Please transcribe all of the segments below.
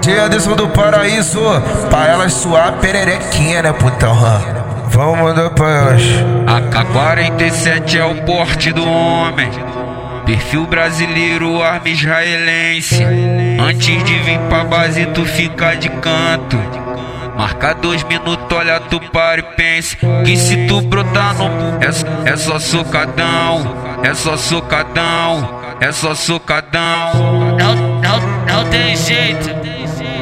Dia Anderson do Paraíso, pra elas suar pererequinha, né, putão? Vamos mandar pra elas. AK-47 é o porte do homem. Perfil brasileiro, arma israelense. Antes de vir pra base, tu fica de canto. Marca dois minutos, olha tu para e pense Que se tu brotar no é, é só socadão É só socadão É só socadão Não, não, não tem jeito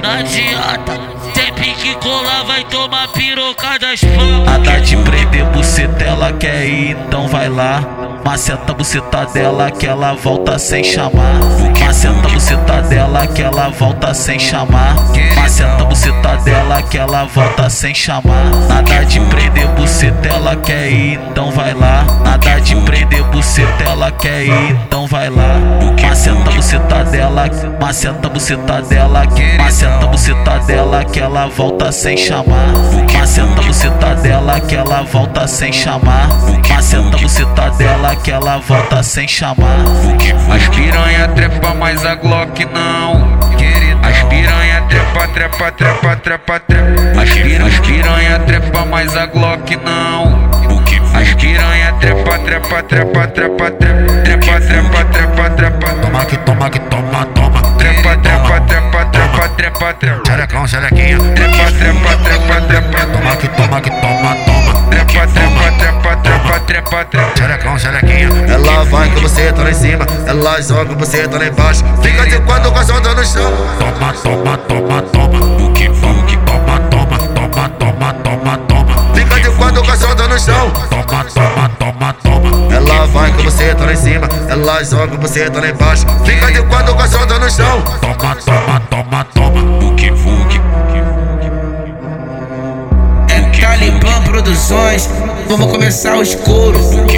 Não adianta tem pique colar, vai tomar piroca das fãs. A dar de prender buceta, ela quer ir, então vai lá. Maceta buceta dela que ela volta sem chamar. Maceta buceta dela que ela volta sem chamar. Maceta buceta dela que ela volta sem chamar. Nada de prender buceta, ela quer ir, então vai lá. Buceta, ela quer ir, então vai lá. Maceta buceta dela, maceta buceta dela, maceta buceta dela que ela volta sem chamar. Maceta buceta dela que ela volta sem chamar. Maceta buceta dela que ela volta sem chamar. As piranha trepa, mas a Glock não. As piranha trepa, trepa, trepa, trepa, trepa. As piranha trepa, mas a Glock não. Trepa, trepa, trepa, trepa, trepa, trepa, trepa, trepa, trepa. Toma que toma que toma, toma. Trepa, trepa, trepa, trepa, trepa, trepa. Xerecão, xerequinha. Trepa, trepa, trepa, trepa. Toma que toma que toma, toma. Trepa, trepa, trepa, trepa, trepa, trepa. Xerecão, xerequinha. Ela vai com você, tá lá em cima. Ela joga você, tá lá embaixo. Fica de quando com a sonda no chão. Toma, toma, toma, toma. O que que toma, toma, toma, toma, toma, toma. Fica de quando com a sonda no chão. Toma, toma, toma, toma. Ela vai com você, tá lá em cima. Ela joga você, tá lá embaixo. Fica de quando com a sonda no chão. Toma, toma, toma, toma. O que fuque. É Talibã Produções, vamos começar os coros. O que fuque.